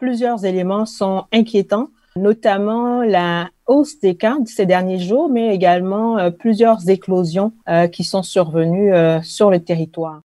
plusieurs éléments sont inquiétants, notamment la hausse des cas ces derniers jours, mais également euh, plusieurs éclosions euh, qui sont survenues euh, sur le territoire.